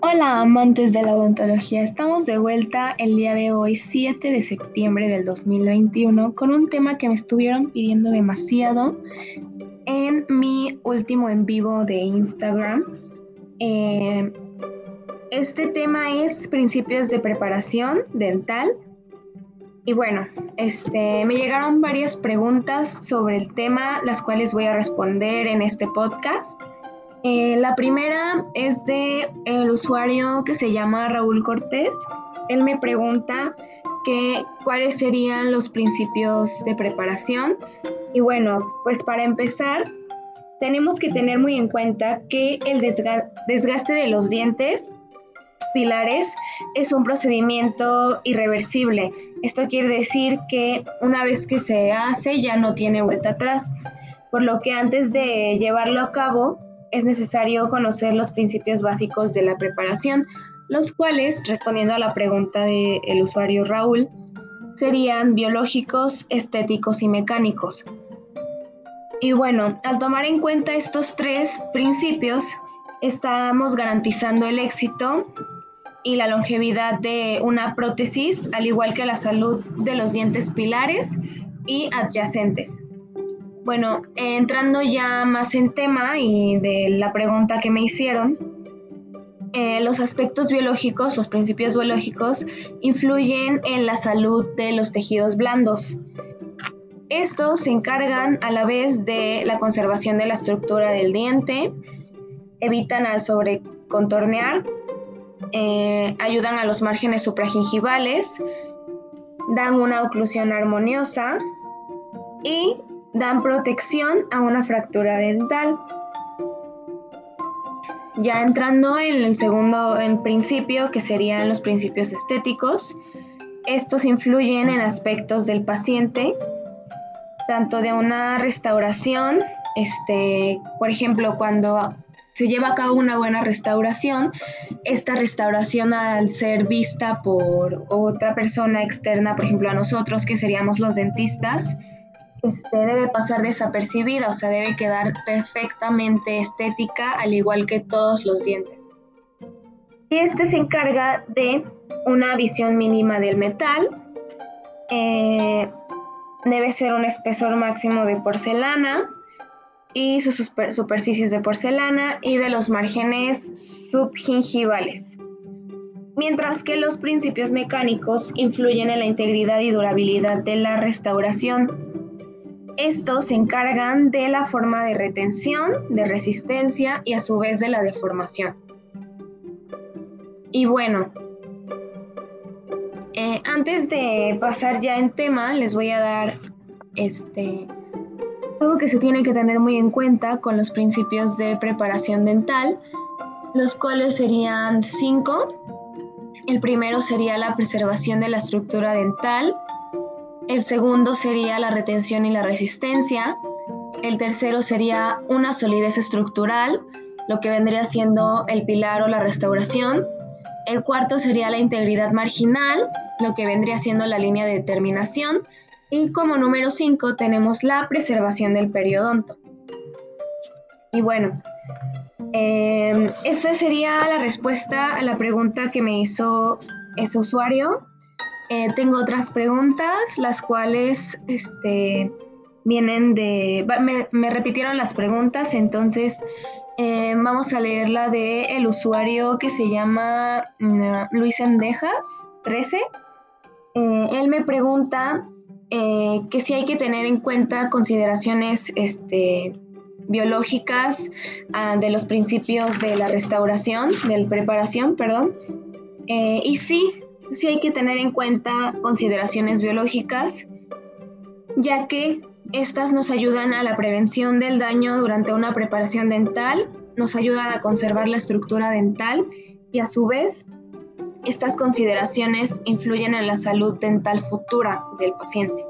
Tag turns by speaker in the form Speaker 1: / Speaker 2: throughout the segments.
Speaker 1: Hola amantes de la odontología, estamos de vuelta el día de hoy, 7 de septiembre del 2021, con un tema que me estuvieron pidiendo demasiado en mi último en vivo de Instagram. Eh, este tema es principios de preparación dental. Y bueno, este, me llegaron varias preguntas sobre el tema, las cuales voy a responder en este podcast. Eh, la primera es de el usuario que se llama Raúl Cortés. Él me pregunta que, cuáles serían los principios de preparación. Y bueno, pues para empezar, tenemos que tener muy en cuenta que el desgaste de los dientes pilares es un procedimiento irreversible. Esto quiere decir que una vez que se hace ya no tiene vuelta atrás, por lo que antes de llevarlo a cabo es necesario conocer los principios básicos de la preparación, los cuales, respondiendo a la pregunta del usuario Raúl, serían biológicos, estéticos y mecánicos. Y bueno, al tomar en cuenta estos tres principios, estamos garantizando el éxito y la longevidad de una prótesis, al igual que la salud de los dientes pilares y adyacentes. Bueno, entrando ya más en tema y de la pregunta que me hicieron, eh, los aspectos biológicos, los principios biológicos, influyen en la salud de los tejidos blandos. Estos se encargan a la vez de la conservación de la estructura del diente, evitan al sobrecontornear, eh, ayudan a los márgenes supragingivales, dan una oclusión armoniosa y dan protección a una fractura dental. Ya entrando en el segundo en principio, que serían los principios estéticos, estos influyen en aspectos del paciente, tanto de una restauración, este, por ejemplo, cuando se lleva a cabo una buena restauración, esta restauración al ser vista por otra persona externa, por ejemplo a nosotros que seríamos los dentistas, este, debe pasar desapercibida, o sea, debe quedar perfectamente estética, al igual que todos los dientes. Y este se encarga de una visión mínima del metal, eh, debe ser un espesor máximo de porcelana y sus superficies de porcelana y de los márgenes subgingivales. Mientras que los principios mecánicos influyen en la integridad y durabilidad de la restauración, estos se encargan de la forma de retención, de resistencia y a su vez de la deformación. Y bueno, eh, antes de pasar ya en tema, les voy a dar este, algo que se tiene que tener muy en cuenta con los principios de preparación dental, los cuales serían cinco. El primero sería la preservación de la estructura dental, el segundo sería la retención y la resistencia. El tercero sería una solidez estructural, lo que vendría siendo el pilar o la restauración. El cuarto sería la integridad marginal, lo que vendría siendo la línea de determinación. Y como número cinco tenemos la preservación del periodonto. Y bueno, eh, esa sería la respuesta a la pregunta que me hizo ese usuario. Eh, tengo otras preguntas, las cuales este, vienen de... Me, repitieron las preguntas, entonces eh, vamos a leer la de usuario que se llama mm, Luis Endejas 13. Eh, él me pregunta que si hay que tener en cuenta consideraciones este, biológicas ah, de los principios de la restauración, de la preparación, perdón. y sí, sí hay que tener en cuenta consideraciones biológicas, ya que estas nos ayudan a la prevención del daño durante una preparación dental, nos ayudan a conservar la estructura dental y a su vez estas consideraciones influyen en la salud dental futura del paciente.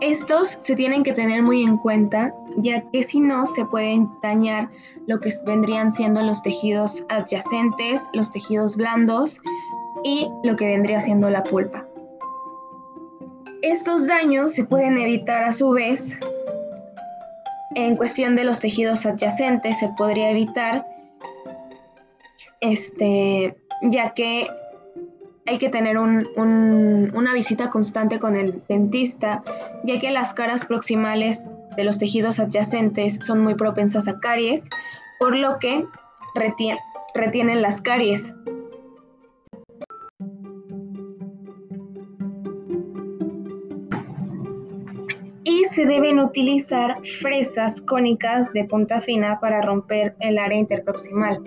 Speaker 1: Estos se tienen que tener muy en cuenta, ya que si no se pueden dañar lo que vendrían siendo los tejidos adyacentes, los tejidos blandos, y lo que vendría siendo la pulpa. Estos daños se pueden evitar a su vez en cuestión de los tejidos adyacentes, se podría evitar este, ya que hay que tener una visita constante con el dentista, ya que las caras proximales de los tejidos adyacentes son muy propensas a caries, por lo que retienen las caries. Se deben utilizar fresas cónicas de punta fina para romper el área interproximal.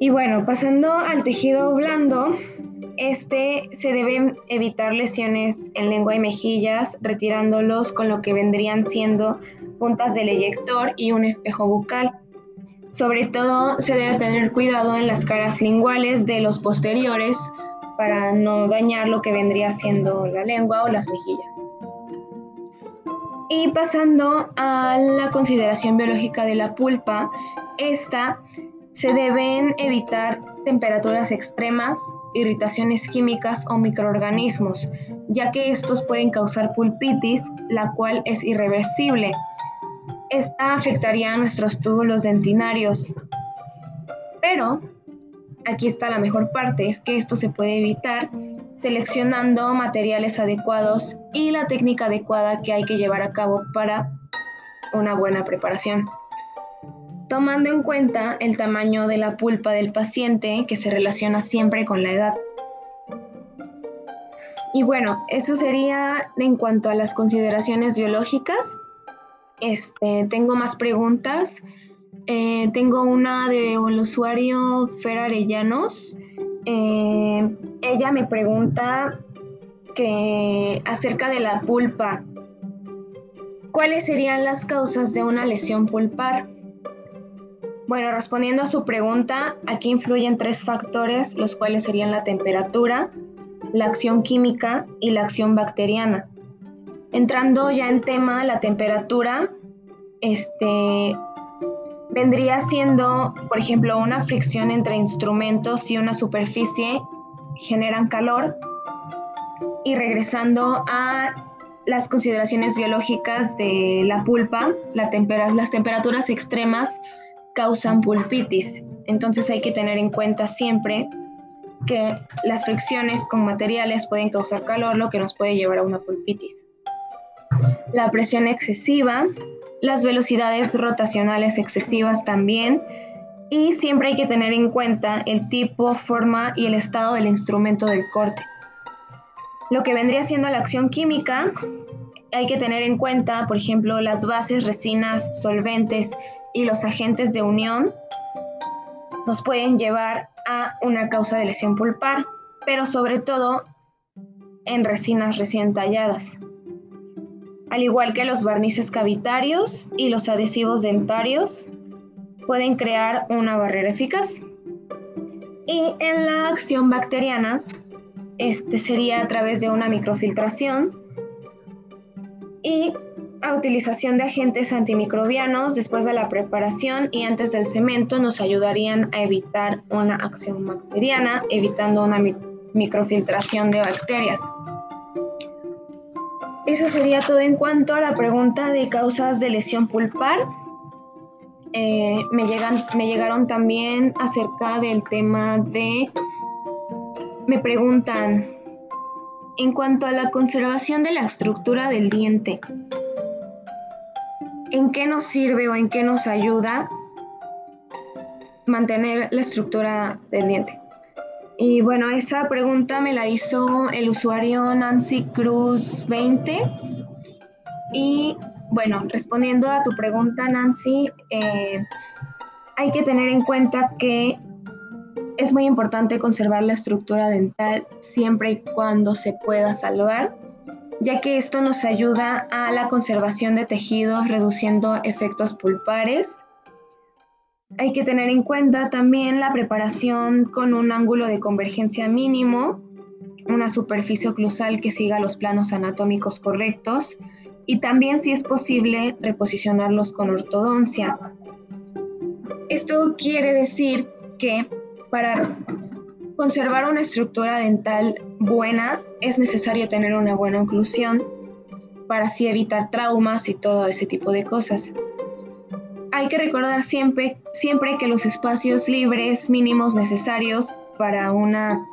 Speaker 1: Y bueno, pasando al tejido blando, este se deben evitar lesiones en lengua y mejillas, retirándolos con lo que vendrían siendo puntas del eyector y un espejo bucal. Sobre todo se debe tener cuidado en las caras linguales de los posteriores para no dañar lo que vendría siendo la lengua o las mejillas. Y pasando a la consideración biológica de la pulpa, esta se deben evitar temperaturas extremas, irritaciones químicas o microorganismos, ya que estos pueden causar pulpitis, la cual es irreversible. Esta afectaría a nuestros túbulos dentinarios. Pero, aquí está la mejor parte, es que esto se puede evitar seleccionando materiales adecuados y la técnica adecuada que hay que llevar a cabo para una buena preparación tomando en cuenta el tamaño de la pulpa del paciente que se relaciona siempre con la edad. Y bueno, eso sería en cuanto a las consideraciones biológicas. Este, tengo más preguntas. Eh, tengo una de un usuario Fer Arellanos. Eh, ella me pregunta que acerca de la pulpa. ¿Cuáles serían las causas de una lesión pulpar? Bueno, respondiendo a su pregunta, aquí influyen tres factores, los cuales serían la temperatura, la acción química y la acción bacteriana. Entrando ya en tema, la temperatura, este, vendría siendo, por ejemplo, una fricción entre instrumentos y una superficie generan calor. Y regresando a las consideraciones biológicas de la pulpa, las temperaturas extremas causan pulpitis. Entonces hay que tener en cuenta siempre que las fricciones con materiales pueden causar calor, lo que nos puede llevar a una pulpitis. La presión excesiva, las velocidades rotacionales excesivas también, y siempre hay que tener en cuenta el tipo, forma y el estado del instrumento del corte. Lo que vendría siendo la acción química, hay que tener en cuenta, por ejemplo, las bases, resinas, solventes y los agentes de unión nos pueden llevar a una causa de lesión pulpar, pero sobre todo en resinas recién talladas. Al igual que los barnices cavitarios y los adhesivos dentarios, pueden crear una barrera eficaz. Y en la acción bacteriana, este sería a través de una microfiltración y a utilización de agentes antimicrobianos después de la preparación y antes del cemento nos ayudarían a evitar una acción bacteriana, evitando una microfiltración de bacterias. Eso sería todo en cuanto a la pregunta de causas de lesión pulpar. Eh, me, llegan, me llegaron también acerca del tema de... Me preguntan, en cuanto a la conservación de la estructura del diente, ¿en qué nos sirve o en qué nos ayuda mantener la estructura del diente? Y bueno, esa pregunta me la hizo el usuario Nancy Cruz 20. Y bueno, respondiendo a tu pregunta, Nancy, eh, hay que tener en cuenta que es muy importante conservar la estructura dental siempre y cuando se pueda salvar ya que esto nos ayuda a la conservación de tejidos reduciendo efectos pulpares. Hay que tener en cuenta también la preparación con un ángulo de convergencia mínimo, una superficie oclusal que siga los planos anatómicos correctos y también, si es posible, reposicionarlos con ortodoncia. Esto quiere decir que para conservar una estructura dental buena, es necesario tener una buena oclusión para así evitar traumas y todo ese tipo de cosas. Hay que recordar siempre, siempre que los espacios libres mínimos necesarios para una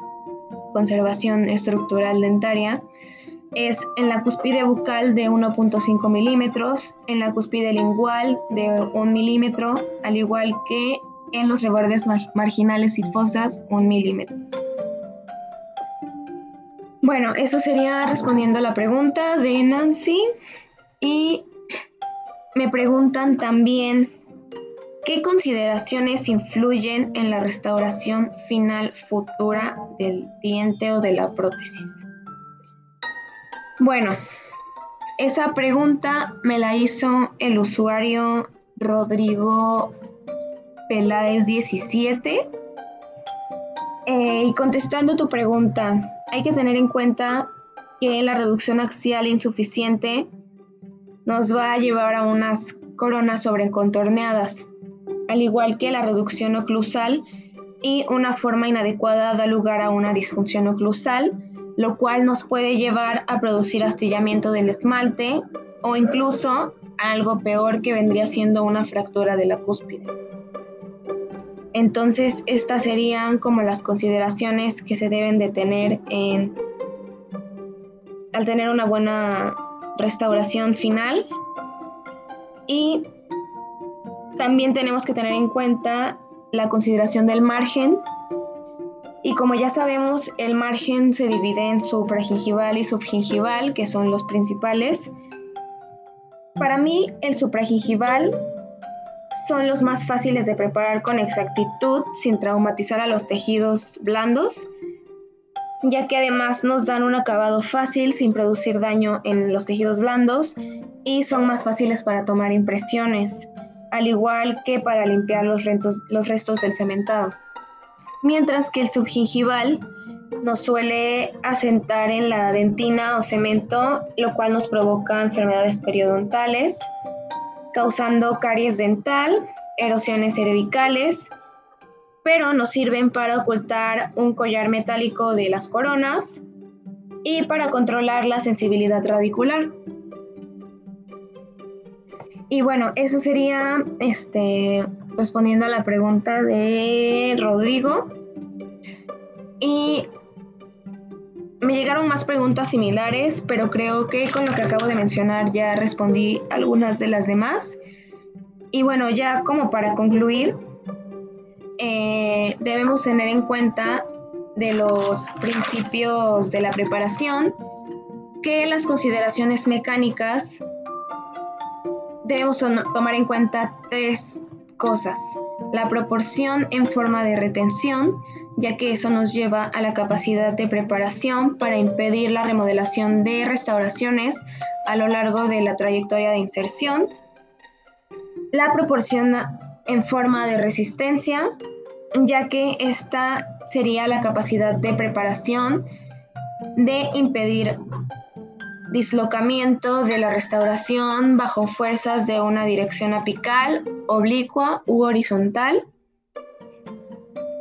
Speaker 1: conservación estructural dentaria es en la cúspide bucal de 1.5 milímetros, en la cúspide lingual de 1 milímetro, al igual que en los rebordes marginales y fosas 1 milímetro. Bueno, eso sería respondiendo a la pregunta de Nancy y me preguntan también qué consideraciones influyen en la restauración final futura del diente o de la prótesis. Bueno, esa pregunta me la hizo el usuario Rodrigo Peláez 17. Eh, y contestando tu pregunta, hay que tener en cuenta que la reducción axial insuficiente nos va a llevar a unas coronas sobrecontorneadas, al igual que la reducción oclusal y una forma inadecuada da lugar a una disfunción oclusal lo cual nos puede llevar a producir astillamiento del esmalte o incluso algo peor que vendría siendo una fractura de la cúspide. Entonces, estas serían como las consideraciones que se deben de tener en, al tener una buena restauración final. Y también tenemos que tener en cuenta la consideración del margen, y como ya sabemos, el margen se divide en supragingival y subgingival, que son los principales. Para mí, el supragingival son los más fáciles de preparar con exactitud sin traumatizar a los tejidos blandos, ya que además nos dan un acabado fácil sin producir daño en los tejidos blandos y son más fáciles para tomar impresiones, al igual que para limpiar los, los restos del cementado. Mientras que el subgingival nos suele asentar en la dentina o cemento, lo cual nos provoca enfermedades periodontales, causando caries dental, erosiones cervicales, pero nos sirven para ocultar un collar metálico de las coronas y para controlar la sensibilidad radicular. Y bueno, eso sería este respondiendo a la pregunta de Rodrigo. Y me llegaron más preguntas similares, pero creo que con lo que acabo de mencionar ya respondí algunas de las demás. Y bueno, ya como para concluir, eh, debemos tener en cuenta de los principios de la preparación que las consideraciones mecánicas debemos tomar en cuenta tres cosas. La proporción en forma de retención, ya que eso nos lleva a la capacidad de preparación para impedir la remodelación de restauraciones a lo largo de la trayectoria de inserción. La proporción en forma de resistencia, ya que esta sería la capacidad de preparación de impedir dislocamiento de la restauración bajo fuerzas de una dirección apical, oblicua u horizontal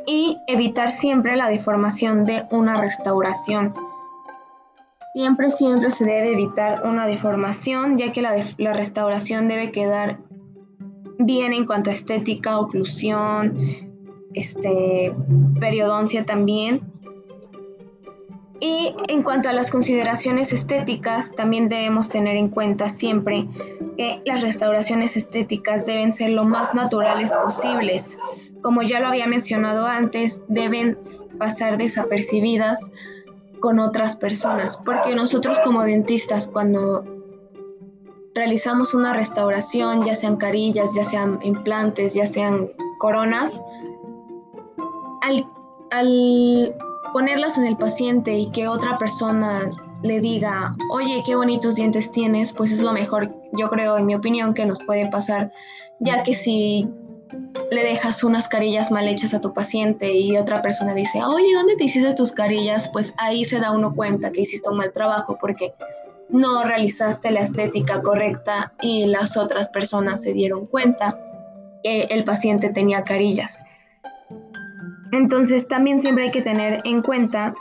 Speaker 1: y evitar siempre la deformación de una restauración. Siempre, siempre se debe evitar una deformación, ya que la, restauración debe quedar bien en cuanto a estética, oclusión, este, periodoncia también. Y en cuanto a las consideraciones estéticas, también debemos tener en cuenta siempre que las restauraciones estéticas deben ser lo más naturales posibles. Como ya lo había mencionado antes, deben pasar desapercibidas con otras personas, porque nosotros como dentistas cuando realizamos una restauración, ya sean carillas, ya sean implantes, ya sean coronas, al, ponerlas en el paciente y que otra persona le diga, oye, qué bonitos dientes tienes, pues es lo mejor, yo creo, en mi opinión, que nos puede pasar, ya que si le dejas unas carillas mal hechas a tu paciente y otra persona dice, oye, ¿dónde te hiciste tus carillas? Pues ahí se da uno cuenta que hiciste un mal trabajo porque no realizaste la estética correcta y las otras personas se dieron cuenta que el paciente tenía carillas. Entonces también siempre hay que tener en cuenta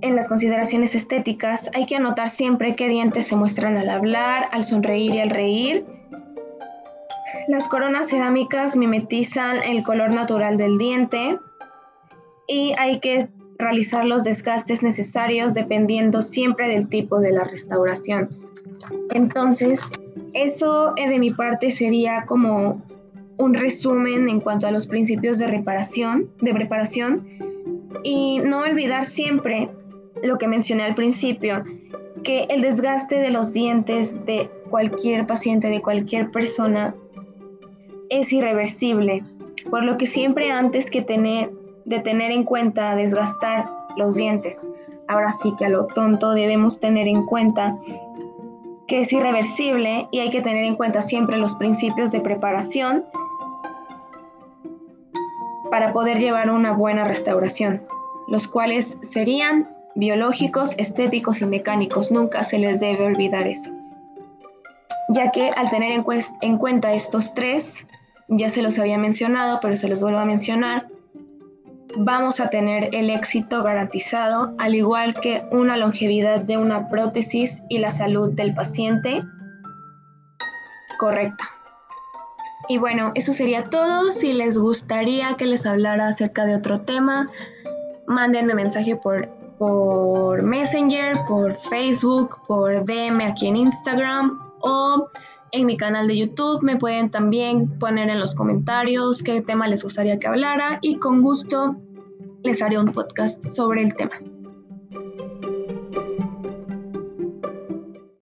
Speaker 1: en las consideraciones estéticas, hay que anotar siempre qué dientes se muestran al hablar, al sonreír y al reír. las coronas cerámicas mimetizan el color natural del diente y hay que realizar los desgastes necesarios dependiendo siempre del tipo de la restauración. Entonces, eso eh, de mi parte sería como un resumen en cuanto a los principios de reparación, de preparación y no olvidar siempre lo que mencioné al principio, que el desgaste de los dientes de cualquier paciente, de cualquier persona, es irreversible, por lo que siempre antes que tener, de tener en cuenta desgastar los dientes, ahora sí que a lo tonto debemos tener en cuenta que es irreversible y hay que tener en cuenta siempre los principios de preparación para poder llevar una buena restauración, los cuales serían biológicos, estéticos y mecánicos. Nunca se les debe olvidar eso. Ya que al tener en, en cuenta estos tres, ya se los había mencionado, pero se los vuelvo a mencionar, vamos a tener el éxito garantizado, al igual que una longevidad de una prótesis y la salud del paciente correcta. Y bueno, eso sería todo. Si les gustaría que les hablara acerca de otro tema, mándenme mensaje por por Messenger, por Facebook, por DM aquí en Instagram o en mi canal de YouTube. Me pueden también poner en los comentarios qué tema les gustaría que hablara y con gusto les haré un podcast sobre el tema.